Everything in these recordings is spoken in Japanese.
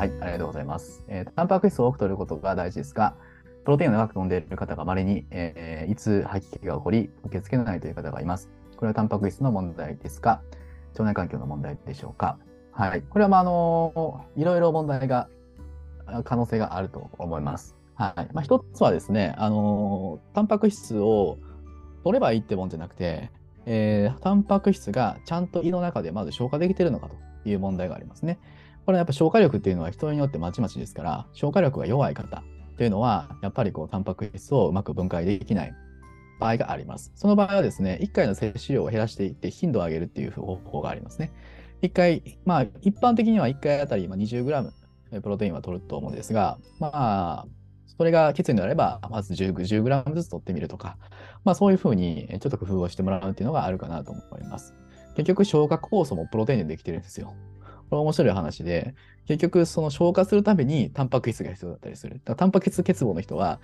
はい、ありがとうございます。えー、タンパク質を多く取ることが大事ですが、プロテインを長く飲んでいる方が稀に、えー、いつ吐き気が起こり、受け付けないという方がいます。これはタンパク質の問題ですか腸内環境の問題でしょうかはい。これは、まあ、あのいろいろ問題が、可能性があると思います。はい。まあ、一つはですね、あのタンパク質を取ればいいってもんじゃなくて、えー、タンパク質がちゃんと胃の中でまず消化できてるのかという問題がありますね。これはやっぱ消化力っていうのは人によってまちまちですから、消化力が弱い方というのは、やっぱりこうタンパク質をうまく分解できない場合があります。その場合はですね、1回の摂取量を減らしていって頻度を上げるっていう方法がありますね。1回、まあ一般的には1回あたり 20g プロテインは取ると思うんですが、まあ、それがきついのであれば、まず 10g, 10ずつ取ってみるとか、まあそういうふうにちょっと工夫をしてもらうっていうのがあるかなと思います。結局消化酵素もプロテインでできてるんですよ。これ面白い話で、結局その消化するためにタンパク質が必要だったりする。だタンパク質欠乏の人は、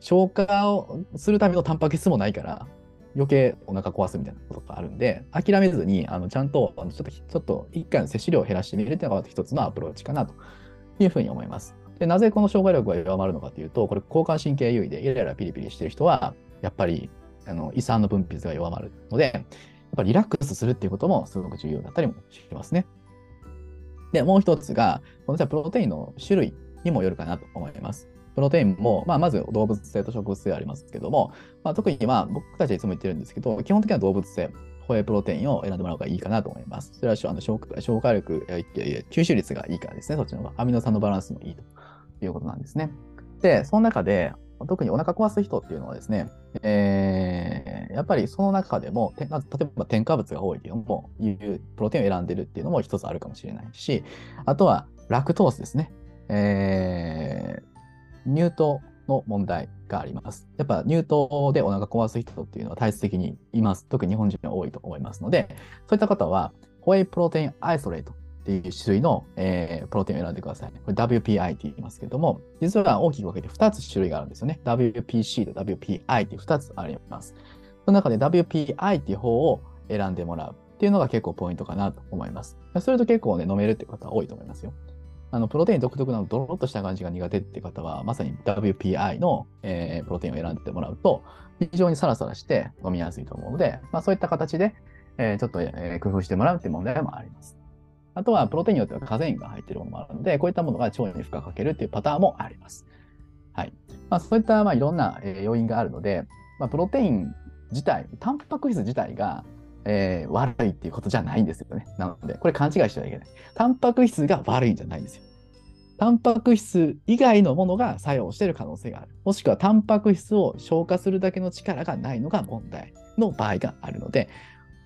消化をするためのタンパク質もないから、余計お腹壊すみたいなことがあるんで、諦めずに、あのちゃんと、ちょっと、ちょっと1回の摂取量を減らしてみるっていうのが一つのアプローチかなというふうに思います。で、なぜこの消化力が弱まるのかというと、これ、交感神経優位でイライラピリピリしてる人は、やっぱりあの胃酸の分泌が弱まるので、やっぱりリラックスするっていうこともすごく重要だったりもしますね。で、もう一つが、このじゃプロテインの種類にもよるかなと思います。プロテインも、まあ、まず動物性と植物性ありますけども、まあ、特にまあ僕たちはいつも言ってるんですけど、基本的には動物性、ホエプロテインを選んでもらう方がいいかなと思います。それはあの消消化力、吸収率がいいからですね、そっちの方が。アミノ酸のバランスもいいということなんですね。で、その中で、特にお腹壊す人っていうのはですね、えー、やっぱりその中でも、例えば添加物が多いっていうのも、いうプロテインを選んでるっていうのも一つあるかもしれないし、あとはラクトースですね。えー、乳糖の問題があります。やっぱ乳糖でお腹壊す人っていうのは体質的にいます。特に日本人は多いと思いますので、そういった方は、ホエイプロテインアイソレートっていう種類の、えー、プロテインを選んでください。これ WPI って言いますけども、実は大きく分けて2つ種類があるんですよね。WPC と WPI って2つあります。その中で WPI っていう方を選んでもらうっていうのが結構ポイントかなと思います。それと結構ね、飲めるって方多いと思いますよ。あのプロテイン独特のドロッとした感じが苦手って方は、まさに WPI の、えー、プロテインを選んでもらうと、非常にサラサラして飲みやすいと思うので、まあ、そういった形で、えー、ちょっと、えー、工夫してもらうっていう問題もあります。あとは、プロテインによってはカゼインが入っているものもあるので、こういったものが腸に負荷かけるっていうパターンもあります。はい。まあ、そういったまあいろんなえ要因があるので、まあ、プロテイン自体、タンパク質自体が、えー、悪いっていうことじゃないんですよね。なので、これ勘違いしてはいけない。タンパク質が悪いんじゃないんですよ。タンパク質以外のものが作用している可能性がある。もしくはタンパク質を消化するだけの力がないのが問題の場合があるので、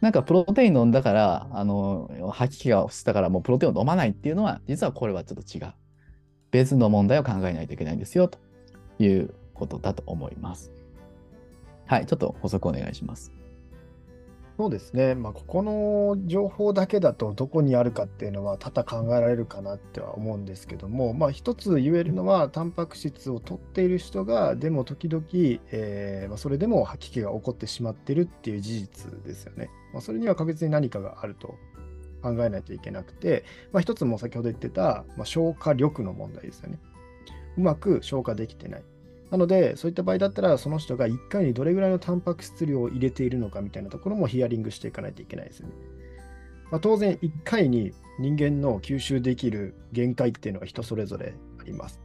なんかプロテイン飲んだから、あの、吐き気がしたからもうプロテインを飲まないっていうのは、実はこれはちょっと違う。別の問題を考えないといけないんですよ、ということだと思います。はい、ちょっと補足お願いします。そうですね、まあ、ここの情報だけだとどこにあるかっていうのは多々考えられるかなっては思うんですけども、まあ、一つ言えるのはタンパク質を取っている人がでも時々、えーまあ、それでも吐き気が起こってしまってるっていう事実ですよね。まあ、それには確実に何かがあると考えないといけなくて、まあ、一つも先ほど言ってた、ま、消化力の問題ですよね。うまく消化できてない。なので、そういった場合だったら、その人が1回にどれぐらいのタンパク質量を入れているのかみたいなところもヒアリングしていかないといけないですよね。まあ、当然、1回に人間の吸収できる限界っていうのが人それぞれあります。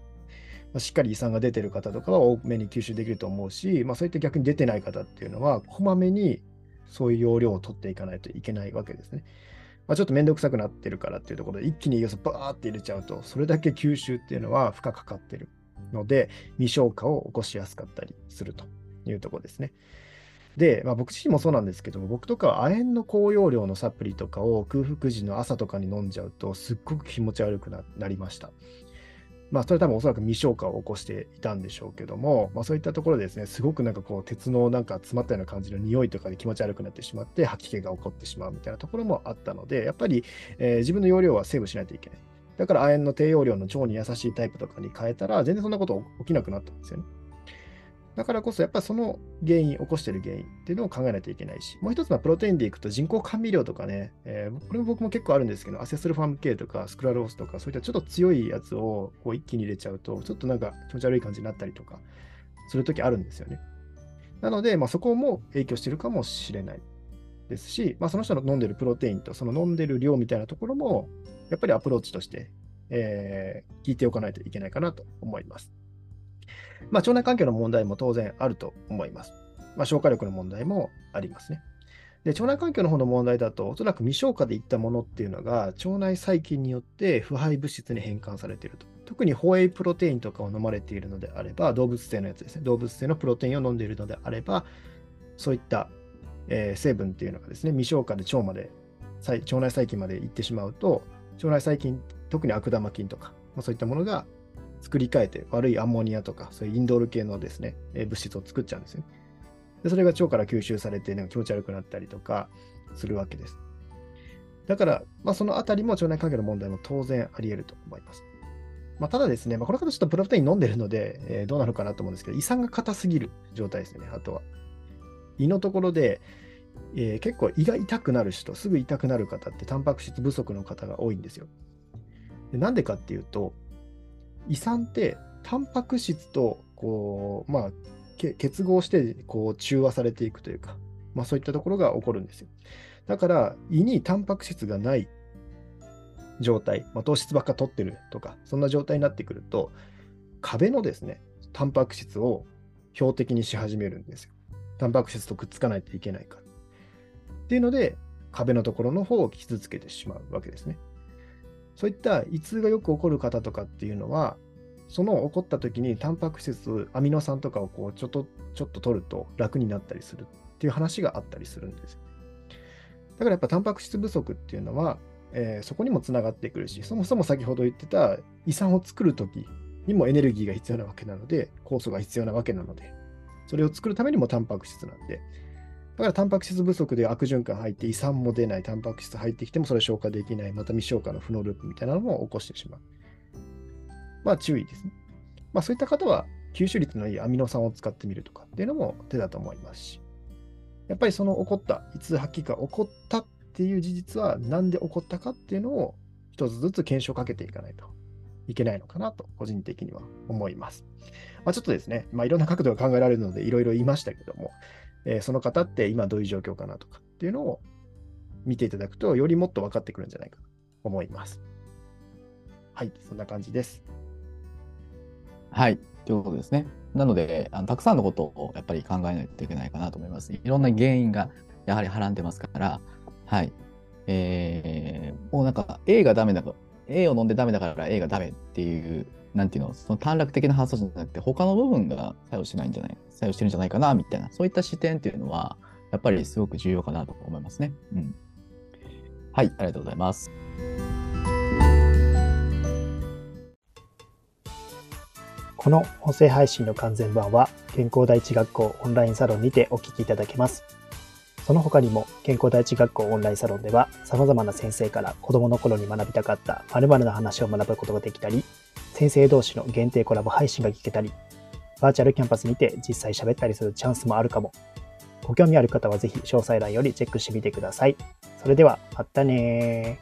まあ、しっかり胃酸が出てる方とかは多めに吸収できると思うし、まあ、そういった逆に出てない方っていうのは、こまめにそういう容量を取っていかないといけないわけですね。まあ、ちょっとめんどくさくなってるからっていうところで、一気に栄養素バーって入れちゃうと、それだけ吸収っていうのは負荷かかってる。ので、未消化を起こしやすかったりするというところですね。で、まあ、僕自身もそうなんですけども、僕とかは亜鉛の高容量のサプリとかを空腹時の朝とかに飲んじゃうと、すっごく気持ち悪くなりました。まあ、それ多分おそらく未消化を起こしていたんでしょうけども、まあ、そういったところでですね、すごくなんかこう、鉄のなんか詰まったような感じの匂いとかで気持ち悪くなってしまって、吐き気が起こってしまうみたいなところもあったので、やっぱり、えー、自分の容量はセーブしないといけない。だから亜鉛の低用量の腸に優しいタイプとかに変えたら、全然そんなこと起きなくなったんですよね。だからこそ、やっぱりその原因、起こしてる原因っていうのを考えないといけないし、もう一つはプロテインでいくと人工甘味料とかね、えー、これも僕も結構あるんですけど、アセスルファーム系とかスクラロースとか、そういったちょっと強いやつをこう一気に入れちゃうと、ちょっとなんか気持ち悪い感じになったりとかするときあるんですよね。なので、まあ、そこも影響してるかもしれないですし、まあ、その人の飲んでるプロテインとその飲んでる量みたいなところも、やっぱりアプローチとして、えー、聞いておかないといけないかなと思います。まあ、腸内環境の問題も当然あると思います。まあ、消化力の問題もありますね。で腸内環境の方の問題だと、おそらく未消化でいったものっていうのが、腸内細菌によって腐敗物質に変換されていると。特にホエイプロテインとかを飲まれているのであれば、動物性のやつですね。動物性のプロテインを飲んでいるのであれば、そういった、えー、成分っていうのがですね、未消化で腸まで、腸内細菌まで行ってしまうと、腸内細菌、特に悪玉菌とか、まあ、そういったものが作り変えて悪いアンモニアとか、そういうインドール系のですね、え物質を作っちゃうんですよね。でそれが腸から吸収されて、ね、気持ち悪くなったりとかするわけです。だから、まあ、そのあたりも腸内環境の問題も当然あり得ると思います。まあ、ただですね、まあ、この方ちょっとプロテイン飲んでるので、えー、どうなるかなと思うんですけど、胃酸が硬すぎる状態ですね、あとは。胃のところで、えー、結構胃が痛くなる人、すぐ痛くなる方って、タンパク質不足の方が多いんですよ。でなんでかっていうと、胃酸ってタンパク質とこう、まあ、結合してこう中和されていくというか、まあ、そういったところが起こるんですよ。だから胃にタンパク質がない状態、まあ、糖質ばっか取ってるとか、そんな状態になってくると、壁のですね、タンパク質を標的にし始めるんですよ。タンパク質とくっつかないといけないから。っていうので、壁のところの方を傷つけてしまうわけですね。そういった胃痛がよく起こる方とかっていうのは、その起こった時にタンパク質、アミノ酸とかをこうちょっとちょっと取ると楽になったりするっていう話があったりするんです。だからやっぱタンパク質不足っていうのは、えー、そこにもつながってくるし、そもそも先ほど言ってた胃酸を作る時にもエネルギーが必要なわけなので、酵素が必要なわけなので、それを作るためにもタンパク質なんで、だからタンパク質不足で悪循環入って胃酸も出ない、タンパク質入ってきてもそれ消化できない、また未消化の負のループみたいなのも起こしてしまう。まあ注意ですね。まあそういった方は吸収率のいいアミノ酸を使ってみるとかっていうのも手だと思いますし、やっぱりその起こった、いつ吐きが起こったっていう事実は何で起こったかっていうのを一つずつ検証かけていかないと。いけないのかなと個人的には思います。まあ、ちょっとですね、まあ、いろんな角度が考えられるのでいろいろ言いましたけども、えー、その方って今どういう状況かなとかっていうのを見ていただくと、よりもっと分かってくるんじゃないかと思います。はい、そんな感じです。はい、ということですね。なのであの、たくさんのことをやっぱり考えないといけないかなと思います。いろんな原因がやはりはらんでますから、はい。えー、もうなんか A がダメだから、A を飲んでダメだから A がダメっていうなんていうの、その短絡的な発想じゃなくて、他の部分が作用してないんじゃない、作用してるんじゃないかな、みたいな、そういった視点っていうのは、やっぱりすごく重要かなと思いますね。うん。はい、ありがとうございます。この音声配信の完全版は、健康第一学校オンラインサロンにてお聞きいただけます。その他にも、健康第一学校オンラインサロンでは、様々な先生から子供の頃に学びたかった〇〇の話を学ぶことができたり、先生同士の限定コラボ配信が聞けたり、バーチャルキャンパスにて実際喋ったりするチャンスもあるかも。ご興味ある方はぜひ詳細欄よりチェックしてみてください。それでは、またね